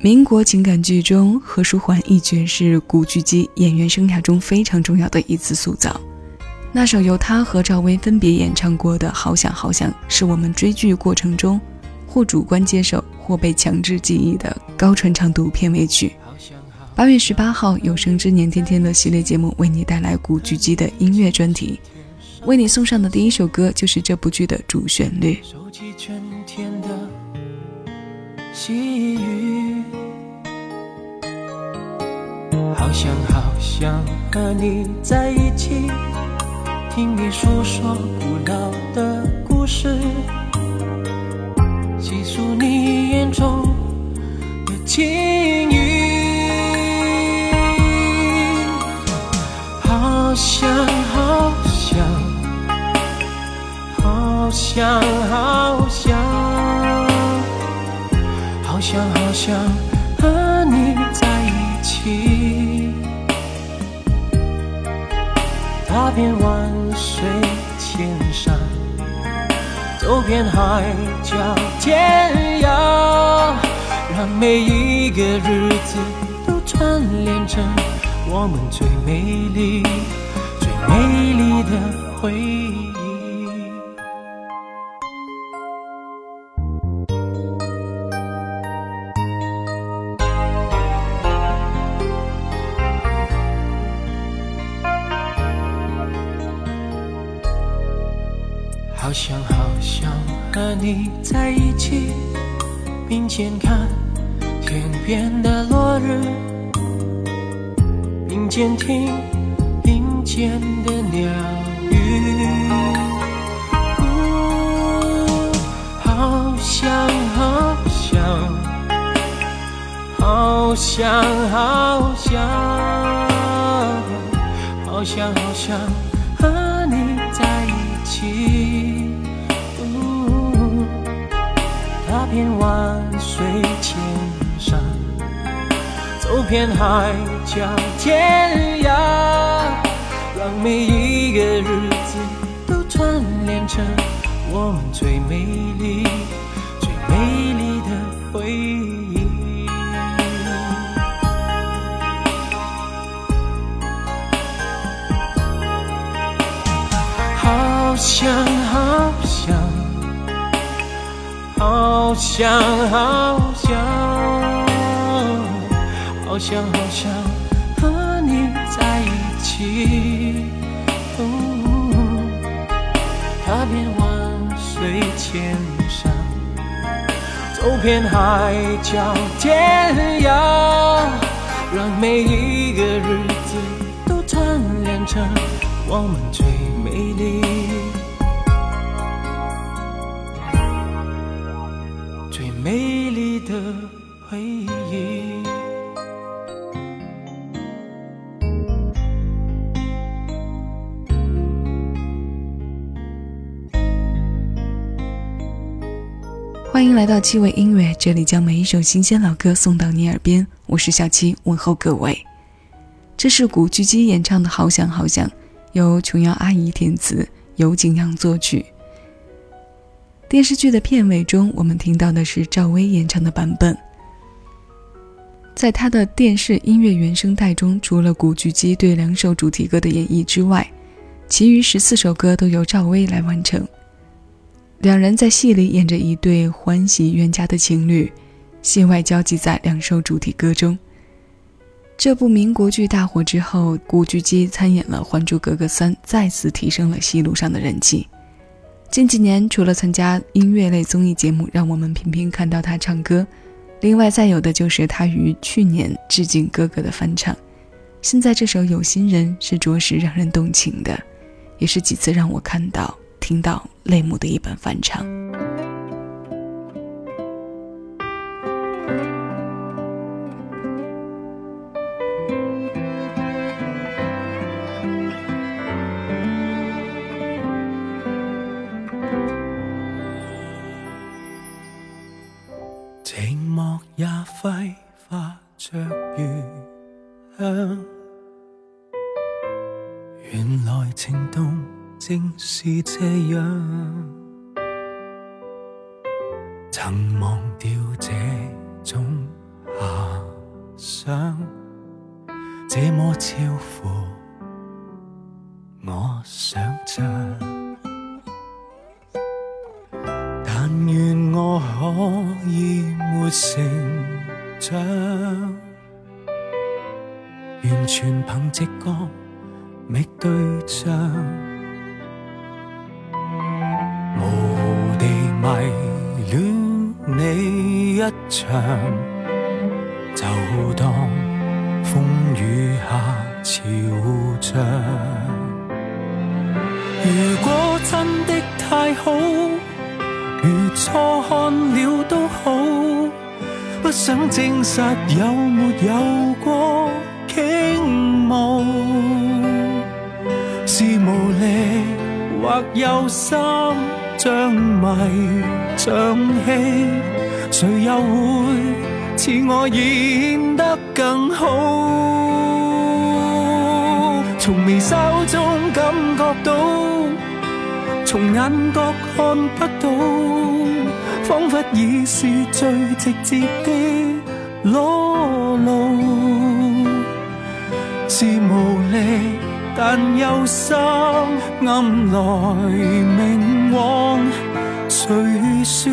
民国情感剧中，何书桓一角是古巨基演员生涯中非常重要的一次塑造。那首由他和赵薇分别演唱过的《好想好想》，是我们追剧过程中或主观接受或被强制记忆的高传唱度片尾曲。八月十八号，有生之年天天乐系列节目为你带来古巨基的音乐专题，为你送上的第一首歌就是这部剧的主旋律。收集春天的细雨好想好想和你在一起。听你诉说古老的故事，细数你眼中的情意。好想，好想好想，好想和你在一起，踏遍万。水千山，走遍海角天涯，让每一个日子都串联成我们最美丽、最美丽的回忆。并肩听林间的鸟语。好想好想，好想好想，好想好想和你在一起。踏遍万水千山，走遍海角天涯，让每一个日子都串联成我们最美丽、最美丽的回忆。好想，好想。好想好想，好想好想在一起，踏遍万水千山，走遍海角天涯，让每一个日子都串联成我们最美丽。来到七味音乐，这里将每一首新鲜老歌送到你耳边。我是小七，问候各位。这是古巨基演唱的《好想好想》，由琼瑶阿姨填词，由景阳作曲。电视剧的片尾中，我们听到的是赵薇演唱的版本。在她的电视音乐原声带中，除了古巨基对两首主题歌的演绎之外，其余十四首歌都由赵薇来完成。两人在戏里演着一对欢喜冤家的情侣，戏外交集在两首主题歌中。这部民国剧大火之后，古巨基参演了《还珠格格三》，再次提升了戏路上的人气。近几年，除了参加音乐类综艺节目，让我们频频看到他唱歌，另外再有的就是他于去年致敬哥哥的翻唱。现在这首《有心人》是着实让人动情的，也是几次让我看到、听到泪目的一本翻唱。寂寞也挥发着余香。原来情动正是这样，曾忘掉这种遐想，这么超乎我想象。但愿我可以没成长，完全凭直觉觅对象，迷恋你一场，就当风雨下潮涨。如果真的太好，如错看了都好，不想证实有没有过倾慕，是无力或有心像迷像戏，谁又会似我演得更好？从微笑中感觉到，从眼角看不到，仿佛已是最直接的裸露。是无力，但有心暗来明往，谁说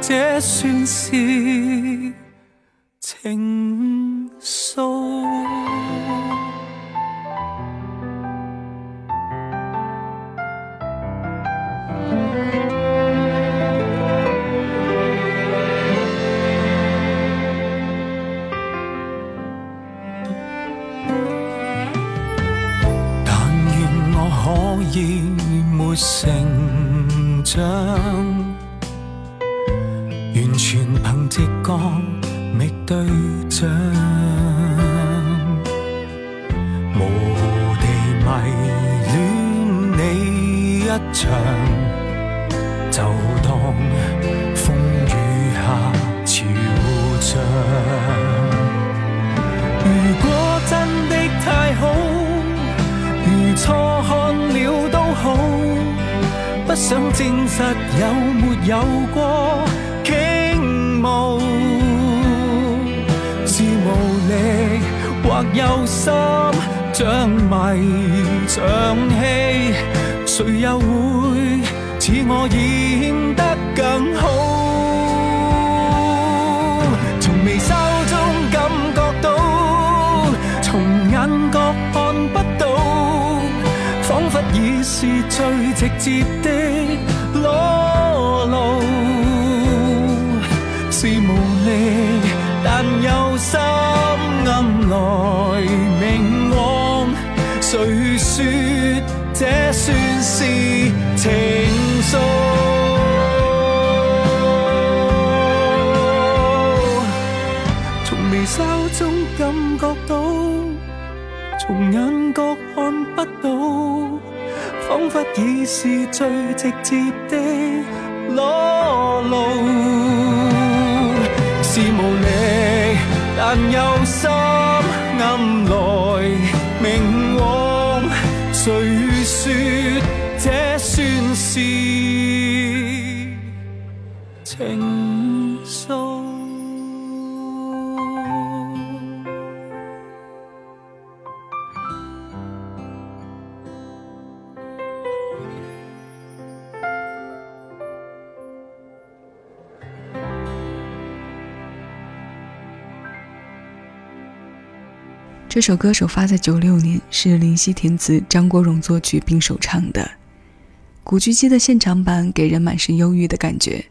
这算是？不想证实有没有过倾慕，是无力或有心像迷像戏，谁又会似我演得更好？是最直接的裸露。是无力，但有心暗来明往，谁说这算是情愫？从眉梢中感觉到，从眼角看不到，仿佛已是最直接的裸露。是无力，但又心这首歌首发在九六年，是林夕填词，张国荣作曲并首唱的。古巨基的现场版给人满是忧郁的感觉，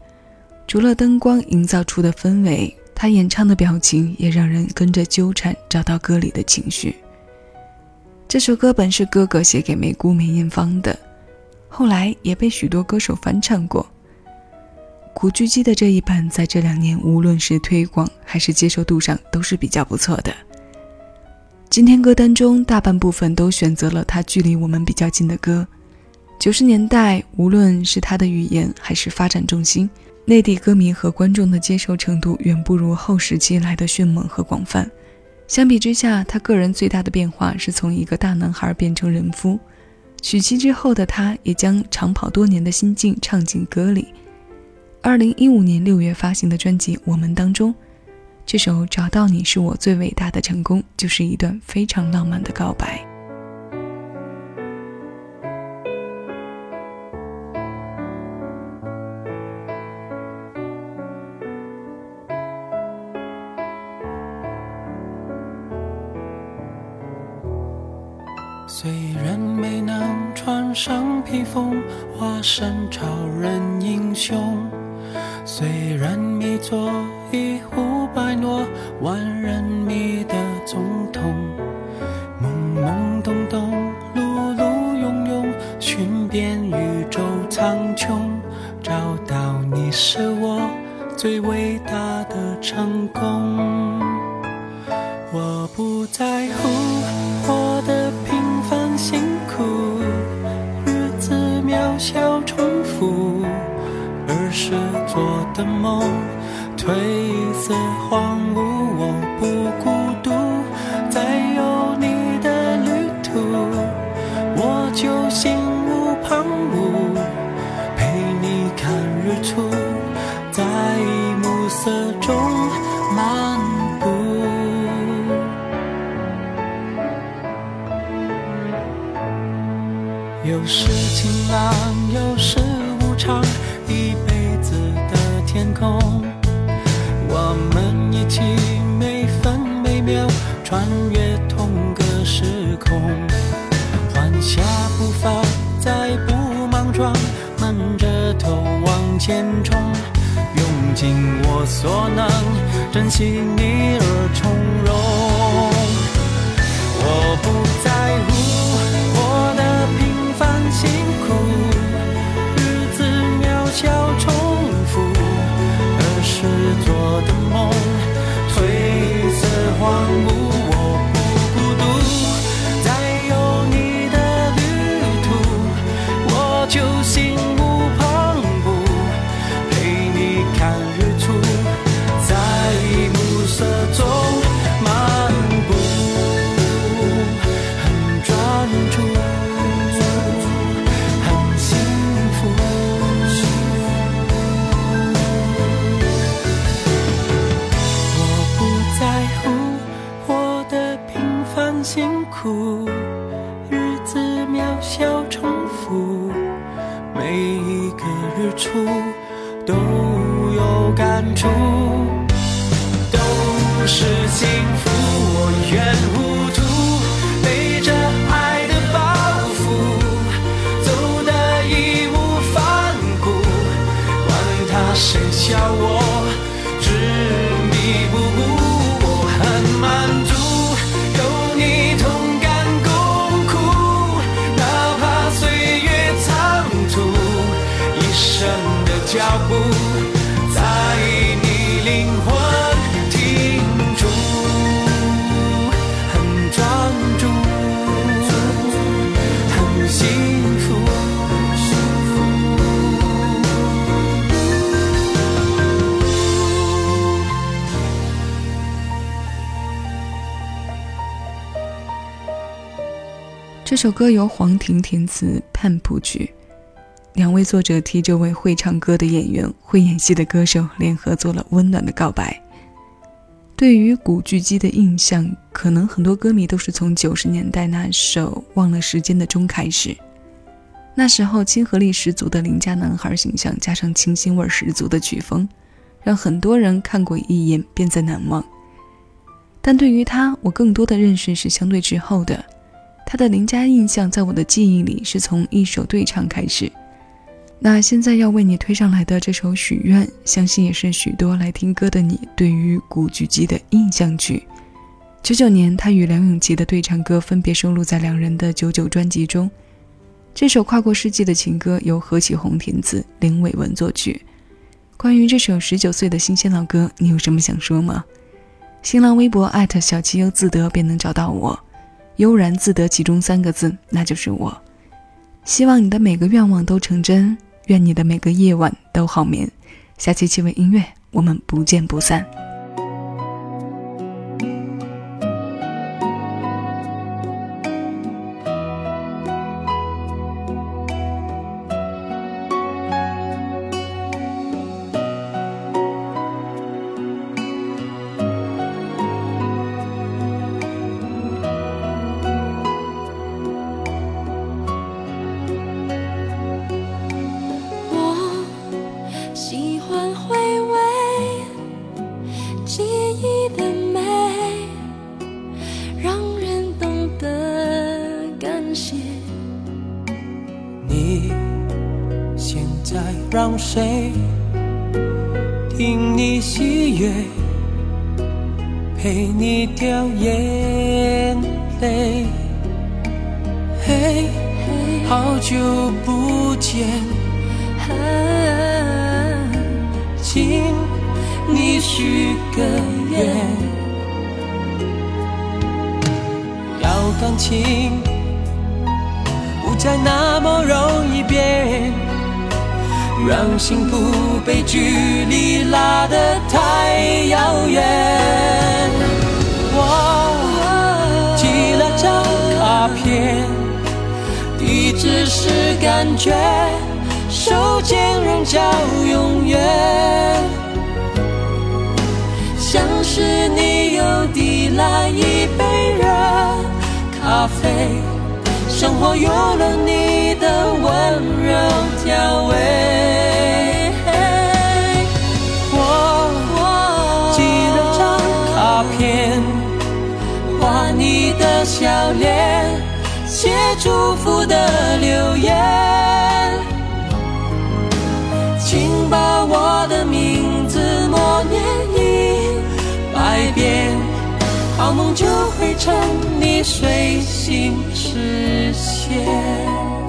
除了灯光营造出的氛围，他演唱的表情也让人跟着纠缠，找到歌里的情绪。这首歌本是哥哥写给梅姑梅艳芳的，后来也被许多歌手翻唱过。古巨基的这一版在这两年，无论是推广还是接受度上，都是比较不错的。今天歌单中大半部分都选择了他距离我们比较近的歌。九十年代，无论是他的语言还是发展重心，内地歌迷和观众的接受程度远不如后时期来的迅猛和广泛。相比之下，他个人最大的变化是从一个大男孩变成人夫。娶妻之后的他，也将长跑多年的心境唱进歌里。二零一五年六月发行的专辑《我们》当中。这首《找到你是我最伟大的成功》就是一段非常浪漫的告白。虽然没能穿上披风，化身超人英雄，虽然没做一壶百诺、万人迷的总统，懵懵懂懂、碌碌庸庸，寻遍宇宙苍穹，找到你是我最伟大的成功。我不在乎活得平凡辛苦，日子渺小重复，儿时做的梦褪色荒芜。我不孤独，在有你的旅途，我就心无旁骛，陪你看日出，在暮色中漫步。有时晴朗，有时无常，一辈子的天空。起每分每秒穿越同个时空，缓下步伐，再不莽撞，闷着头往前冲，用尽我所能，珍惜你而从容。我不在乎是幸这首歌由黄婷填词，盼谱曲。两位作者替这位会唱歌的演员、会演戏的歌手联合做了温暖的告白。对于古巨基的印象，可能很多歌迷都是从九十年代那首《忘了时间的钟》开始。那时候亲和力十足的邻家男孩形象，加上清新味十足的曲风，让很多人看过一眼便再难忘。但对于他，我更多的认识是相对滞后的。他的邻家印象在我的记忆里是从一首对唱开始。那现在要为你推上来的这首《许愿》，相信也是许多来听歌的你对于古巨基的印象曲。九九年，他与梁咏琪的对唱歌分别收录在两人的九九专辑中。这首跨过世纪的情歌由何启宏填词，林伟文作曲。关于这首十九岁的新鲜老歌，你有什么想说吗？新浪微博艾特小七优自得便能找到我，悠然自得其中三个字，那就是我。希望你的每个愿望都成真，愿你的每个夜晚都好眠。下期趣味音乐，我们不见不散。谁听你喜悦，陪你掉眼泪？嘿，好久不见，请你许个愿，要感情不再那么容易变，让幸福被距离拉得太遥远。我寄了张卡片，地址是感觉，手间人叫永远。像是你又递来一杯热咖啡，生活有了你的温柔调味。笑脸，写祝福的留言，请把我的名字默念一百遍，好梦就会趁你睡醒实现。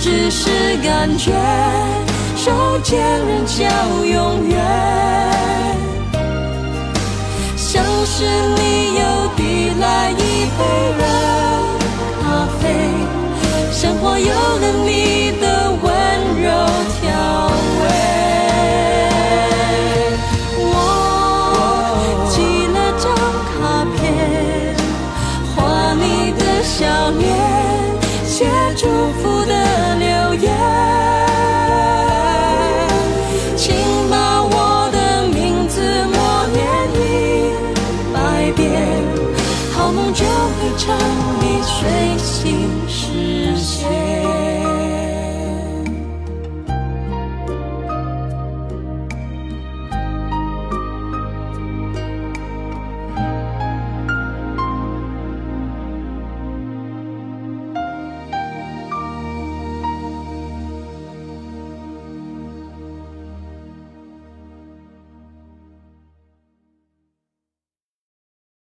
只是感觉，手牵人叫永远。像是你又递来一杯热咖啡，生活有了你的温柔调味 yeah.